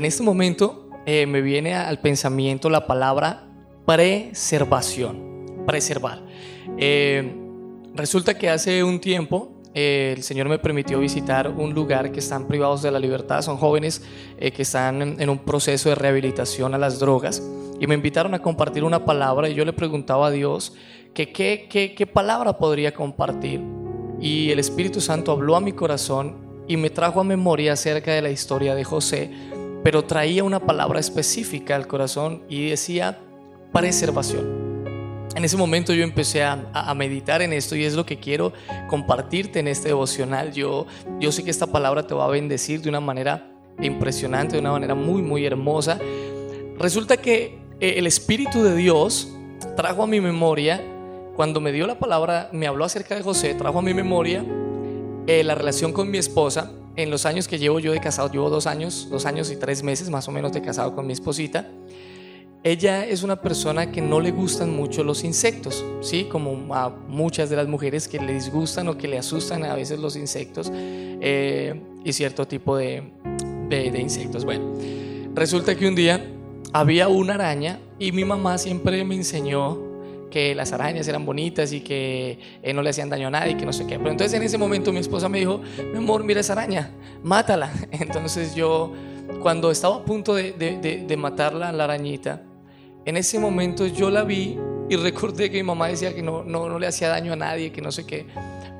en este momento eh, me viene al pensamiento la palabra preservación, preservar. Eh, resulta que hace un tiempo eh, el Señor me permitió visitar un lugar que están privados de la libertad, son jóvenes eh, que están en, un proceso de rehabilitación a las drogas y me invitaron a compartir una palabra y yo le preguntaba a Dios que qué, palabra podría compartir y el Espíritu Santo habló a mi corazón y me trajo a memoria acerca de la historia de José, pero traía una palabra específica al corazón y decía preservación. En ese momento yo empecé a, meditar en esto y es lo que quiero compartirte en este devocional. Yo, yo sé que esta palabra te va a bendecir de una manera impresionante, de una manera muy, muy hermosa. Resulta que eh, el Espíritu de Dios trajo a mi memoria, cuando me dio la palabra, me habló acerca de José, trajo a mi memoria eh, la relación con mi esposa. En los años que llevo yo de casado, llevo dos años, dos años y tres meses más o menos de casado con mi esposita ella es una persona que no le gustan mucho los insectos, ¿sí? Como a muchas de las mujeres que le disgustan o que le asustan a veces los insectos eh, y cierto tipo de, de, insectos. Bueno, resulta que un día había una araña y mi mamá siempre me enseñó que las arañas eran bonitas y que eh, no le hacían daño a nadie, que no sé qué. Pero entonces en ese momento mi esposa me dijo, mi amor, mira esa araña, mátala. Entonces yo, cuando estaba a punto de, de, de matarla, la arañita, en ese momento yo la vi y recordé que mi mamá decía que no, no, le hacía daño a nadie, que no sé qué.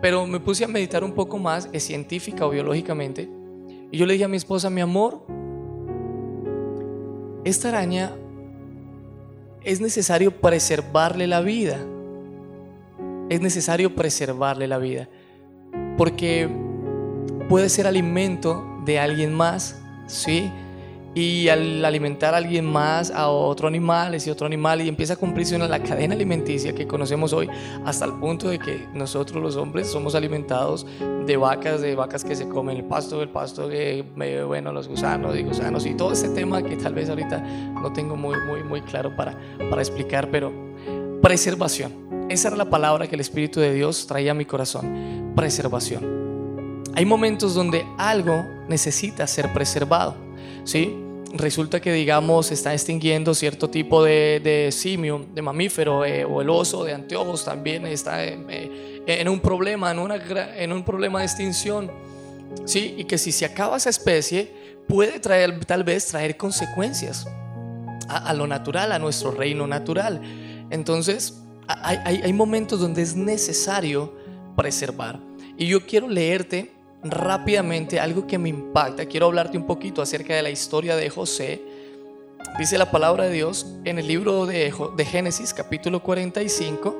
Pero me puse a meditar un poco más, es científica o biológicamente. Y yo le dije a mi esposa, mi amor, esta araña es necesario preservarle la vida. Es necesario preservarle la vida. Porque puede ser alimento de alguien más, ¿sí? Y al alimentar a alguien más, a otro animal, y otro animal, y empieza a cumplirse una, la cadena alimenticia que conocemos hoy, hasta el punto de que nosotros los hombres somos alimentados de vacas, de vacas que se comen el pasto, el pasto que, bueno, los gusanos y gusanos, y todo ese tema que tal vez ahorita no tengo muy, muy, muy claro para, para explicar, pero preservación. Esa era la palabra que el Espíritu de Dios traía a mi corazón, preservación. Hay momentos donde algo necesita ser preservado ¿sí? Resulta que, digamos, se está extinguiendo cierto tipo de, simio, de mamífero, eh, o el oso de anteojos también está en, eh, un problema, en, una, en un problema de extinción, ¿sí? Y que si se acaba esa especie, puede traer, tal vez traer consecuencias a, lo natural, a nuestro reino natural. Entonces, hay, hay momentos donde es necesario preservar. Y yo quiero leerte rápidamente algo que me impacta. Quiero hablarte un poquito acerca de la historia de José. Dice la palabra de Dios en el libro de, Génesis capítulo 45,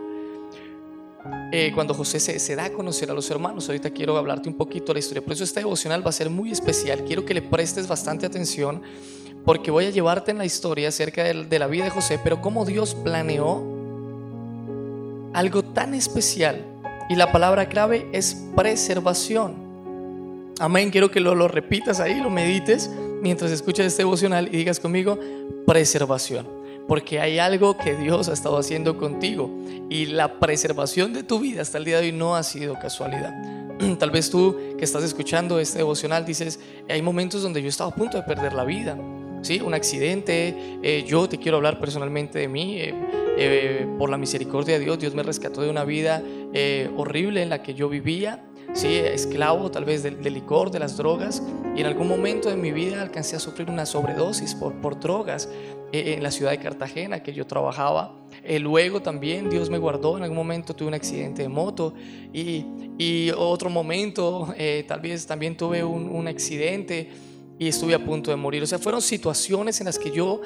eh, cuando José se, da a conocer a los hermanos. Ahorita quiero hablarte un poquito de la historia. Por eso esta devocional va a ser muy especial. Quiero que le prestes bastante atención porque voy a llevarte en la historia acerca de, de la vida de José, pero cómo Dios planeó algo tan especial. Y la palabra clave es preservación. Amén. Quiero que lo, repitas ahí, lo medites mientras escuchas este devocional y digas conmigo, preservación. Porque hay algo que Dios ha estado haciendo contigo y la preservación de tu vida hasta el día de hoy no ha sido casualidad. Tal vez tú que estás escuchando este devocional dices, hay momentos donde yo he estado a punto de perder la vida. ¿Sí? Un accidente, eh, yo te quiero hablar personalmente de mí, eh, eh, por la misericordia de Dios, Dios me rescató de una vida horrible en la que yo vivía, sí, esclavo tal vez del, licor, de las drogas, y en algún momento de mi vida alcancé a sufrir una sobredosis por, por drogas eh, en la ciudad de Cartagena que yo trabajaba. Eh, luego también Dios me guardó, en algún momento tuve un accidente de moto y, y otro momento eh, tal vez también tuve un, un, accidente y estuve a punto de morir. O sea, fueron situaciones en las que yo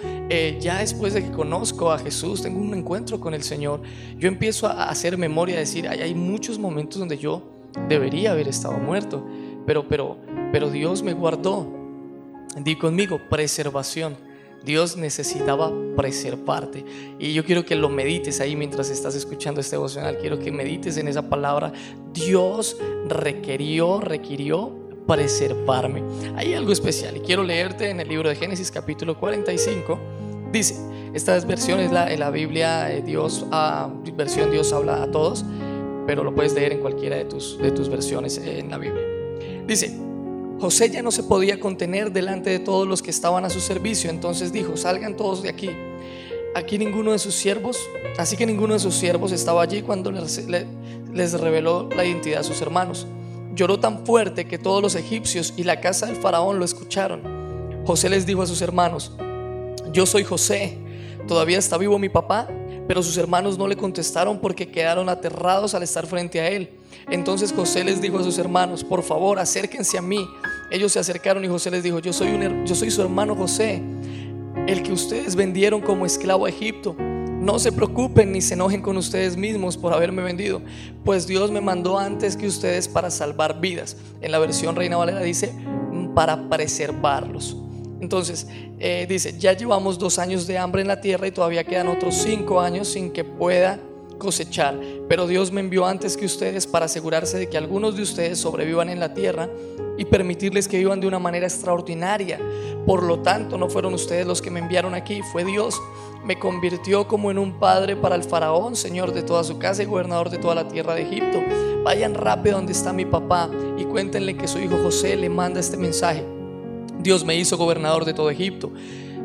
ya después de que conozco a Jesús, tengo un encuentro con el Señor, yo empiezo a hacer memoria, a decir, hay, hay muchos momentos donde yo debería haber estado muerto, pero, pero, pero Dios me guardó. Di conmigo, preservación. Dios necesitaba preservarte. Y yo quiero que lo medites ahí mientras estás escuchando este devocional. Quiero que medites en esa palabra. Dios requirió, requirió preservarme. Hay algo especial y quiero leerte en el libro de Génesis capítulo 45. Dice, esta versión es la, en la Biblia, eh, Dios, ah, versión Dios habla a todos pero lo puedes leer en cualquiera de tus, de tus versiones en la Biblia. Dice, José ya no se podía contener delante de todos los que estaban a su servicio, entonces dijo, salgan todos de aquí. Aquí ninguno de sus siervos, así que ninguno de sus siervos estaba allí cuando les, les reveló la identidad a sus hermanos. Lloró tan fuerte que todos los egipcios y la casa del faraón lo escucharon. José les dijo a sus hermanos, yo soy José, todavía está vivo mi papá, pero sus hermanos no le contestaron porque quedaron aterrados al estar frente a él. Entonces José les dijo a sus hermanos, por favor, acérquense a mí. Ellos se acercaron y José les dijo, yo soy, un, yo soy su hermano José, el que ustedes vendieron como esclavo a Egipto. No se preocupen ni se enojen con ustedes mismos por haberme vendido, pues Dios me mandó antes que ustedes para salvar vidas. En la versión Reina Valera dice, para preservarlos. Entonces, eh, dice, ya llevamos dos años de hambre en la tierra y todavía quedan otros cinco años sin que pueda cosechar. Pero Dios me envió antes que ustedes para asegurarse de que algunos de ustedes sobrevivan en la tierra y permitirles que vivan de una manera extraordinaria. Por lo tanto, no fueron ustedes los que me enviaron aquí, fue Dios. Me convirtió como en un padre para el faraón, señor de toda su casa y gobernador de toda la tierra de Egipto. Vayan rápido donde está mi papá y cuéntenle que su hijo José le manda este mensaje. Dios me hizo gobernador de todo Egipto.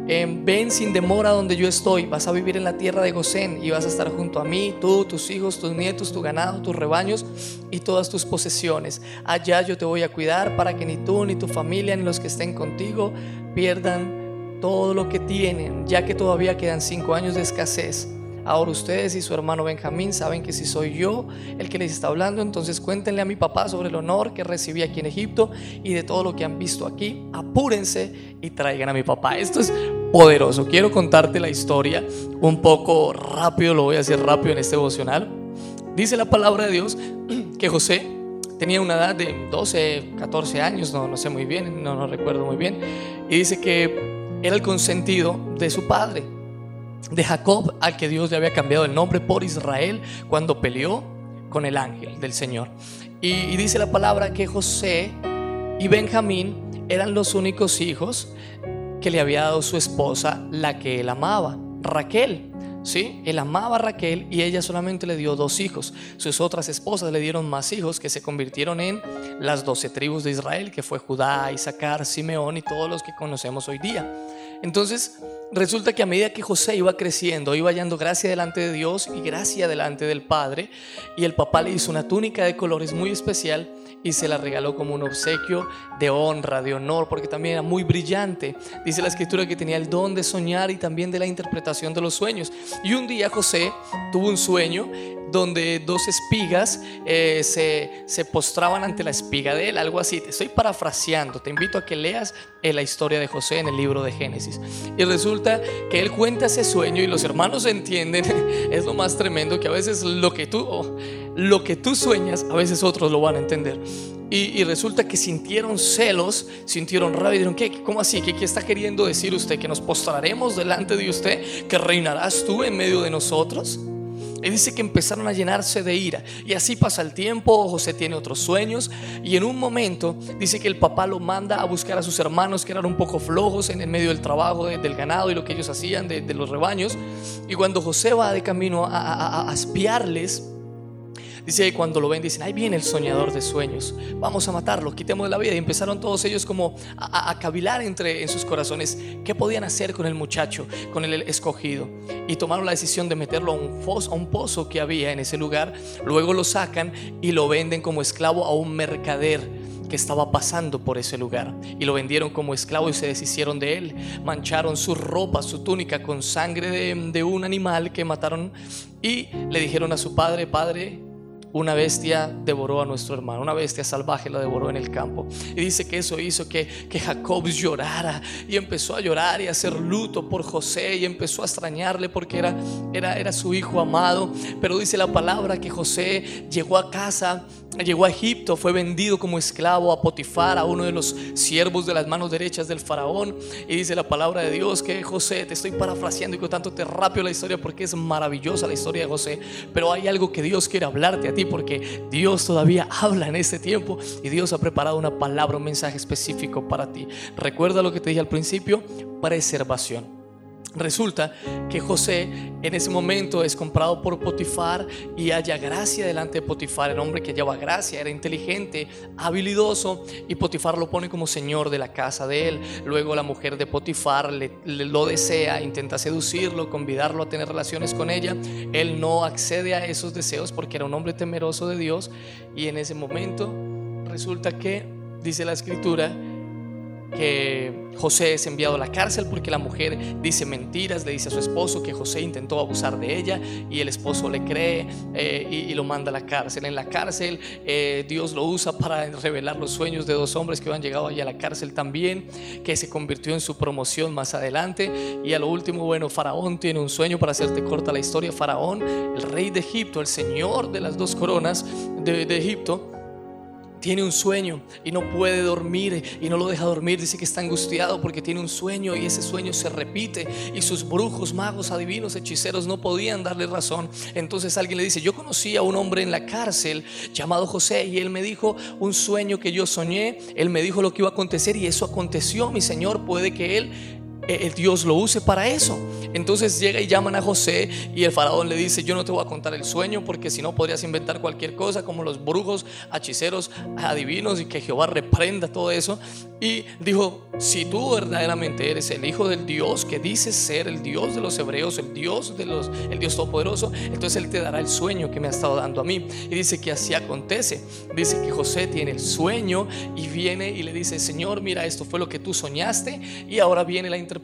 ven sin demora donde yo estoy. Vas a vivir en la tierra de Gosén y vas a estar junto a mí, tú, tus hijos, tus nietos, tu ganado, tus rebaños y todas tus posesiones. Allá yo te voy a cuidar para que ni tú, ni tu familia, ni los que estén contigo pierdan todo lo que tienen, ya que todavía quedan cinco años de escasez. Ahora ustedes y su hermano Benjamín saben que si soy yo el que les está hablando, entonces cuéntenle a mi papá sobre el honor que recibí aquí en Egipto y de todo lo que han visto aquí. Apúrense y traigan a mi papá. Esto es poderoso. Quiero contarte la historia un poco rápido, lo voy a hacer rápido en este devocional. Dice la palabra de Dios que José tenía una edad de 12, 14 años, no, no sé muy bien, no, no recuerdo muy bien, y dice que era el consentido de su padre de Jacob, al que Dios le había cambiado el nombre por Israel cuando peleó con el ángel del Señor. Y, dice la palabra que José y Benjamín eran los únicos hijos que le había dado su esposa, la que él amaba, Raquel. ¿Sí? Él amaba a Raquel y ella solamente le dio dos hijos. Sus otras esposas le dieron más hijos que se convirtieron en las doce tribus de Israel, que fue Judá, Isaacar, Simeón y todos los que conocemos hoy día. Entonces, resulta que a medida que José iba creciendo, iba hallando gracia delante de Dios y gracia delante del Padre, y el papá le hizo una túnica de colores muy especial y se la regaló como un obsequio de honra, de honor, porque también era muy brillante. Dice la escritura que tenía el don de soñar y también de la interpretación de los sueños. Y un día José tuvo un sueño donde dos espigas eh, se, se, postraban ante la espiga de él, algo así. Te estoy parafraseando, te invito a que leas eh, la historia de José en el libro de Génesis. Y resulta que él cuenta ese sueño y los hermanos entienden, es lo más tremendo que a veces lo que tú, lo que tú sueñas, a veces otros lo van a entender. Y, resulta que sintieron celos, sintieron rabia y dijeron, ¿qué? ¿Cómo así? ¿Qué, ¿Qué está queriendo decir usted? ¿Que nos postraremos delante de usted? ¿Que reinarás tú en medio de nosotros? Y dice que empezaron a llenarse de ira. Y así pasa el tiempo, José tiene otros sueños. Y en un momento dice que el papá lo manda a buscar a sus hermanos que eran un poco flojos en el medio del trabajo del ganado y lo que ellos hacían de, los rebaños. Y cuando José va de camino a, a espiarles, Dice que cuando lo ven, dicen, ahí viene el soñador de sueños, vamos a matarlo, quitemos la vida. Y empezaron todos ellos como a, cavilar entre en sus corazones qué podían hacer con el muchacho, con el escogido. Y tomaron la decisión de meterlo a un, a un pozo que había en ese lugar. Luego lo sacan y lo venden como esclavo a un mercader que estaba pasando por ese lugar y lo vendieron como esclavo y se deshicieron de él. Mancharon su ropa, su túnica con sangre de, de un animal que mataron y le dijeron a su padre, padre, una bestia devoró a nuestro hermano, una bestia salvaje lo devoró en el campo. Y dice que eso hizo que, que Jacob llorara y empezó a llorar y a hacer luto por José y empezó a extrañarle porque era, era, era su hijo amado. Pero dice la palabra que José llegó a casa llegó a Egipto, fue vendido como esclavo a Potifar, a uno de los siervos de las manos derechas del faraón. Y dice la palabra de Dios que José, te estoy parafraseando y con tanto te rapio la historia porque es maravillosa la historia de José. Pero hay algo que Dios quiere hablarte a ti porque Dios todavía habla en este tiempo y Dios ha preparado una palabra, un mensaje específico para ti. Recuerda lo que te dije al principio, preservación. Resulta que José en ese momento es comprado por Potifar y haya gracia delante de Potifar, el hombre que lleva gracia, era inteligente, habilidoso y Potifar lo pone como señor de la casa de él. Luego la mujer de Potifar le, lo desea, intenta seducirlo, convidarlo a tener relaciones con ella. Él no accede a esos deseos porque era un hombre temeroso de Dios y en ese momento resulta que, dice la escritura, que José es enviado a la cárcel porque la mujer dice mentiras, le dice a su esposo que José intentó abusar de ella y el esposo le cree eh, y, lo manda a la cárcel. En la cárcel eh, Dios lo usa para revelar los sueños de dos hombres que han llegado allá a la cárcel también, que se convirtió en su promoción más adelante. Y a lo último, bueno, Faraón tiene un sueño para hacerte corta la historia. Faraón, el rey de Egipto, el señor de las dos coronas de Egipto, tiene un sueño y no puede dormir y no lo deja dormir. Dice que está angustiado porque tiene un sueño y ese sueño se repite y sus brujos, magos, adivinos, hechiceros no podían darle razón. Entonces alguien le dice, yo conocí a un hombre en la cárcel llamado José y él me dijo un sueño que yo soñé, él me dijo lo que iba a acontecer y eso aconteció, mi Señor, puede que él eh, el Dios lo use para eso. Entonces llega y llaman a José y el faraón le dice, yo no te voy a contar el sueño porque si no podrías inventar cualquier cosa como los brujos, hechiceros, adivinos y que Jehová reprenda todo eso. Y dijo, si tú verdaderamente eres el hijo del Dios que dices ser el Dios de los hebreos, el Dios de los el Dios todopoderoso, entonces él te dará el sueño que me ha estado dando a mí. Y dice que así acontece. Dice que José tiene el sueño y viene y le dice, "Señor, mira, esto fue lo que tú soñaste y ahora viene la interpretación,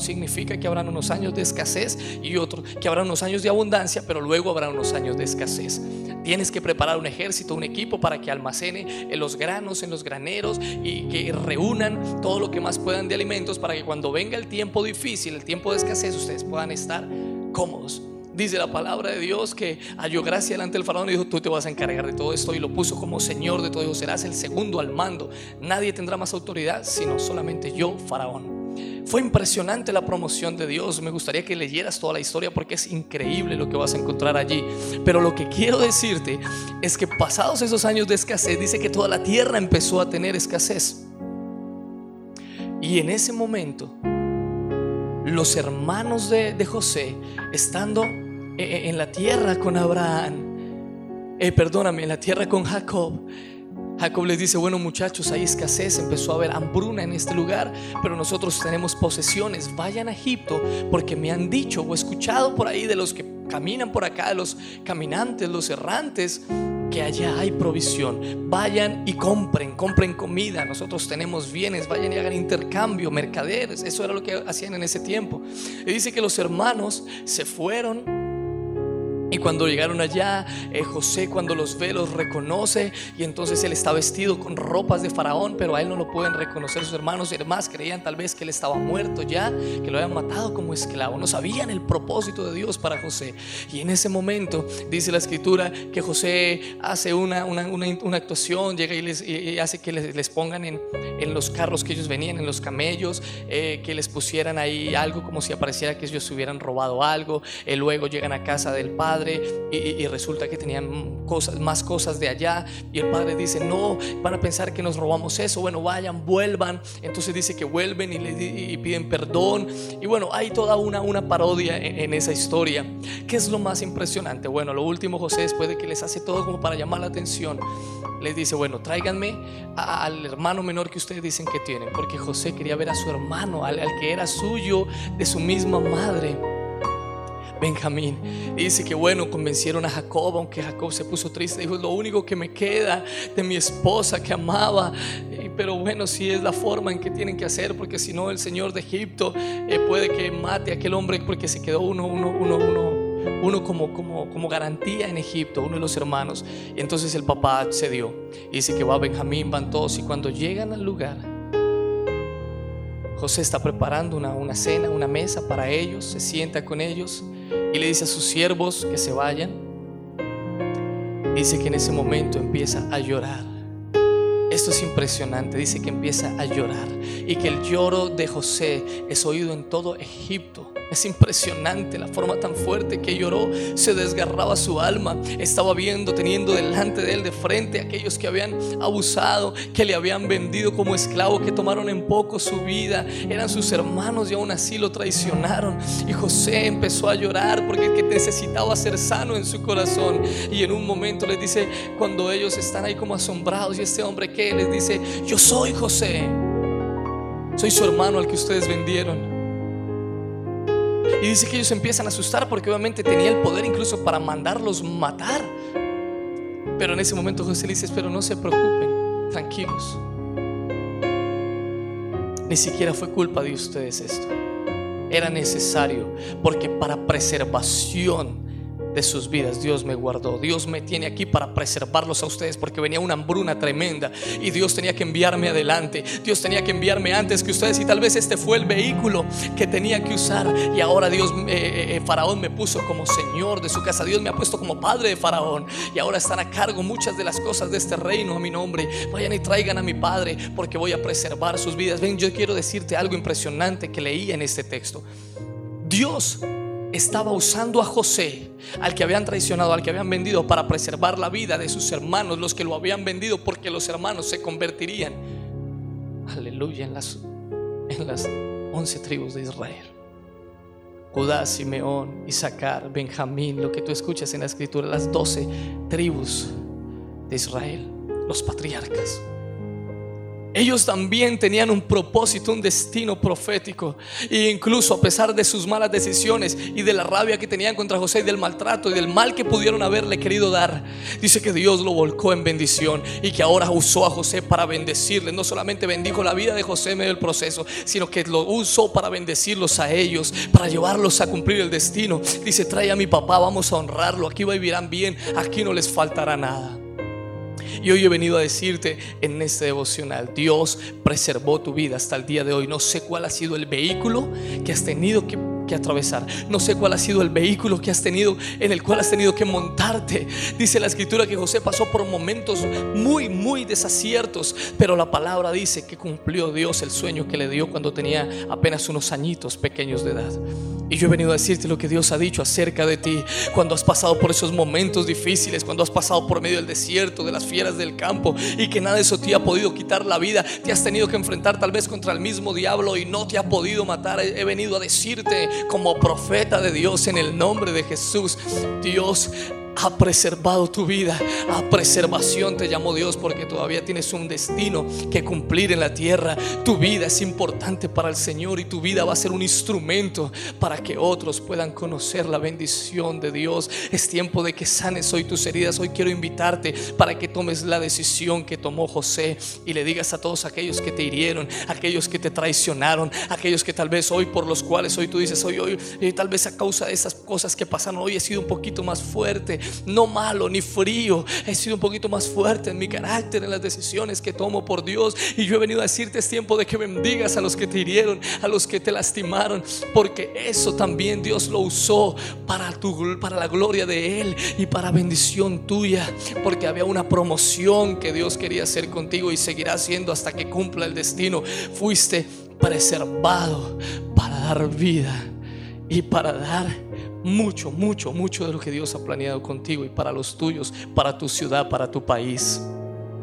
significa que habrán unos años de escasez y otros que habrá unos años de abundancia, pero luego habrá unos años de escasez. Tienes que preparar un ejército, un equipo para que almacene los granos en los graneros y que reúnan todo lo que más puedan de alimentos para que cuando venga el tiempo difícil, el tiempo de escasez, ustedes puedan estar cómodos. Dice la palabra de Dios que halló gracia delante del faraón y dijo, tú te vas a encargar de todo esto y lo puso como Señor de todo. Serás el segundo al mando. Nadie tendrá más autoridad sino solamente yo, faraón. Fue impresionante la promoción de Dios. Me gustaría que leyeras toda la historia porque es increíble lo que vas a encontrar allí. Pero lo que quiero decirte es que pasados esos años de escasez, dice que toda la tierra empezó a tener escasez. Y en ese momento, los hermanos de, José, estando e, e, en la tierra con Abraham, eh, perdóname, en la tierra con Jacob, Jacob les dice, bueno muchachos, hay escasez, empezó a haber hambruna en este lugar, pero nosotros tenemos posesiones, vayan a Egipto, porque me han dicho o escuchado por ahí de los que caminan por acá, de los caminantes, los errantes, que allá hay provisión. Vayan y compren, compren comida. Nosotros tenemos bienes, vayan y hagan intercambio, mercaderes. Eso era lo que hacían en ese tiempo. Y dice que los hermanos se fueron y cuando llegaron allá, eh, José cuando los ve los reconoce y entonces él está vestido con ropas de faraón, pero a él no lo pueden reconocer sus hermanos y demás creían tal vez que él estaba muerto ya, que lo habían matado como esclavo. No sabían el propósito de Dios para José. Y en ese momento dice la escritura que José hace una, una, actuación, llega y, les, hace que les, pongan en, en, los carros que ellos venían, en los camellos, eh, que les pusieran ahí algo como si apareciera que ellos hubieran robado algo. y luego llegan a casa del padre y, resulta que tenían más cosas de allá y el padre dice, no, van a pensar que nos robamos eso, bueno, vayan, vuelvan. Entonces dice que vuelven y, piden perdón y bueno, hay toda una, una parodia en, esa historia. ¿Qué es lo más impresionante? Bueno, lo último José, después de que les hace todo como para llamar la atención, les dice, bueno, tráiganme al hermano menor que ustedes dicen que tienen, porque José quería ver a su hermano, al que era suyo, de su misma madre. Benjamín. dice que bueno, convencieron a Jacob, aunque Jacob se puso triste, dijo, lo único que me queda de mi esposa que amaba. Pero bueno, si es la forma en que tienen que hacer, porque si no el Señor de Egipto eh, puede que mate a aquel hombre porque se quedó uno, uno, uno, uno uno como, como, como garantía en Egipto, uno de los hermanos. Y entonces el papá cedió. Y dice que va Benjamín, van todos. Y cuando llegan al lugar, José está preparando una, una cena, una mesa para ellos, se sienta con ellos y le dice a sus siervos que se vayan. Dice que en ese momento empieza a llorar. Esto es impresionante. Dice que empieza a llorar y que el lloro de José es oído en todo Egipto Es impresionante la forma tan fuerte que lloró, se desgarraba su alma, estaba viendo, teniendo delante de él de frente a aquellos que habían abusado, que le habían vendido como esclavo, que tomaron en poco su vida, eran sus hermanos y aún así lo traicionaron. Y José empezó a llorar porque necesitaba ser sano en su corazón. Y en un momento les dice, cuando ellos están ahí como asombrados, y este hombre que les dice, yo soy José, soy su hermano al que ustedes vendieron. Y dice que ellos empiezan a asustar porque obviamente tenía el poder incluso para mandarlos matar. Pero en ese momento José le dice, pero no se preocupen, tranquilos. Ni siquiera fue culpa de ustedes esto. Era necesario porque para preservación de sus vidas. Dios me guardó. Dios me tiene aquí para preservarlos a ustedes porque venía una hambruna tremenda y Dios tenía que enviarme adelante. Dios tenía que enviarme antes que ustedes y tal vez este fue el vehículo que tenía que usar y ahora Dios, eh, eh, eh, Faraón me puso como Señor de su casa. Dios me ha puesto como Padre de Faraón y ahora están a cargo muchas de las cosas de este reino a mi nombre. Vayan y traigan a mi Padre porque voy a preservar sus vidas. Ven, yo quiero decirte algo impresionante que leí en este texto. Dios estaba usando a José, al que habían traicionado, al que habían vendido, para preservar la vida de sus hermanos, los que lo habían vendido, porque los hermanos se convertirían, aleluya, en las, en las once tribus de Israel. Judá, Simeón, Isaacar, Benjamín, lo que tú escuchas en la escritura, las doce tribus de Israel, los patriarcas. Ellos también tenían un propósito, un destino profético. E incluso a pesar de sus malas decisiones y de la rabia que tenían contra José y del maltrato y del mal que pudieron haberle querido dar, dice que Dios lo volcó en bendición y que ahora usó a José para bendecirle. No solamente bendijo la vida de José en medio del proceso, sino que lo usó para bendecirlos a ellos, para llevarlos a cumplir el destino. Dice, trae a mi papá, vamos a honrarlo, aquí vivirán bien, aquí no les faltará nada. Y hoy he venido a decirte en este devocional, Dios preservó tu vida hasta el día de hoy. No sé cuál ha sido el vehículo que has tenido que que atravesar. No sé cuál ha sido el vehículo que has tenido, en el cual has tenido que montarte. Dice la escritura que José pasó por momentos muy, muy desaciertos, pero la palabra dice que cumplió Dios el sueño que le dio cuando tenía apenas unos añitos pequeños de edad. Y yo he venido a decirte lo que Dios ha dicho acerca de ti. Cuando has pasado por esos momentos difíciles, cuando has pasado por medio del desierto, de las fieras del campo, y que nada de eso te ha podido quitar la vida, te has tenido que enfrentar tal vez contra el mismo diablo y no te ha podido matar. He venido a decirte como profeta de Dios en el nombre de Jesús. Dios ha preservado tu vida. A preservación te llamó Dios porque todavía tienes un destino que cumplir en la tierra. Tu vida es importante para el Señor y tu vida va a ser un instrumento para que otros puedan conocer la bendición de Dios. Es tiempo de que sanes hoy tus heridas. Hoy quiero invitarte para que tomes la decisión que tomó José y le digas a todos aquellos que te hirieron, aquellos que te traicionaron, aquellos que tal vez hoy por los cuales hoy tú dices, hoy, hoy, eh, tal vez a causa de esas cosas que pasaron, hoy he sido un poquito más fuerte no malo ni frío. He sido un poquito más fuerte en mi carácter, en las decisiones que tomo por Dios. Y yo he venido a decirte es tiempo de que bendigas a los que te hirieron, a los que te lastimaron, porque eso también Dios lo usó para, tu, para la gloria de Él y para bendición tuya, porque había una promoción que Dios quería hacer contigo y seguirá haciendo hasta que cumpla el destino. Fuiste preservado para dar vida y para dar mucho, mucho, mucho de lo que Dios ha planeado contigo y para los tuyos, para tu ciudad, para tu país.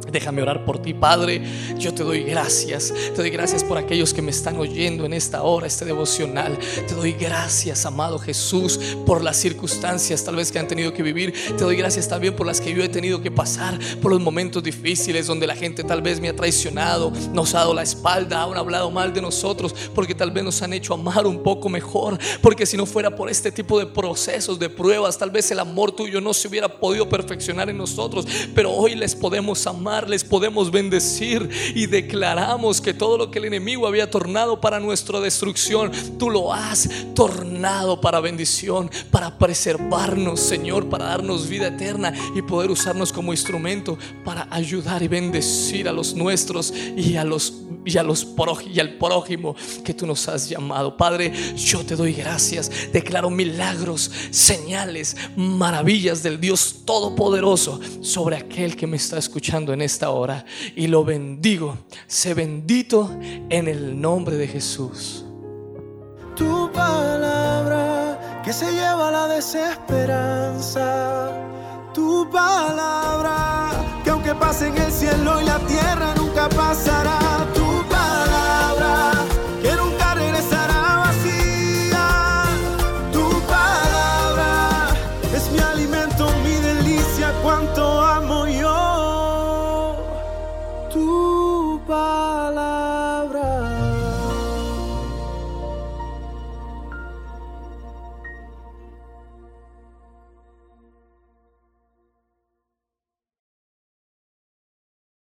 Déjame orar por ti, Padre. Yo te doy gracias. Te doy gracias por aquellos que me están oyendo en esta hora, este devocional. Te doy gracias, amado Jesús, por las circunstancias tal vez que han tenido que vivir. Te doy gracias también por las que yo he tenido que pasar, por los momentos difíciles donde la gente tal vez me ha traicionado, nos ha dado la espalda, han hablado mal de nosotros, porque tal vez nos han hecho amar un poco mejor. Porque si no fuera por este tipo de procesos, de pruebas, tal vez el amor tuyo no se hubiera podido perfeccionar en nosotros. Pero hoy les podemos amar les podemos bendecir y declaramos que todo lo que el enemigo había tornado para nuestra destrucción, tú lo has tornado para bendición, para preservarnos, Señor, para darnos vida eterna y poder usarnos como instrumento para ayudar y bendecir a los nuestros y a los y a los y al prójimo que tú nos has llamado. Padre, yo te doy gracias. Declaro milagros, señales, maravillas del Dios todopoderoso sobre aquel que me está escuchando en esta hora y lo bendigo. Sé bendito en el nombre de Jesús. Tu palabra que se lleva la desesperanza. Tu palabra, que aunque pase en el cielo y la tierra, nunca pasará.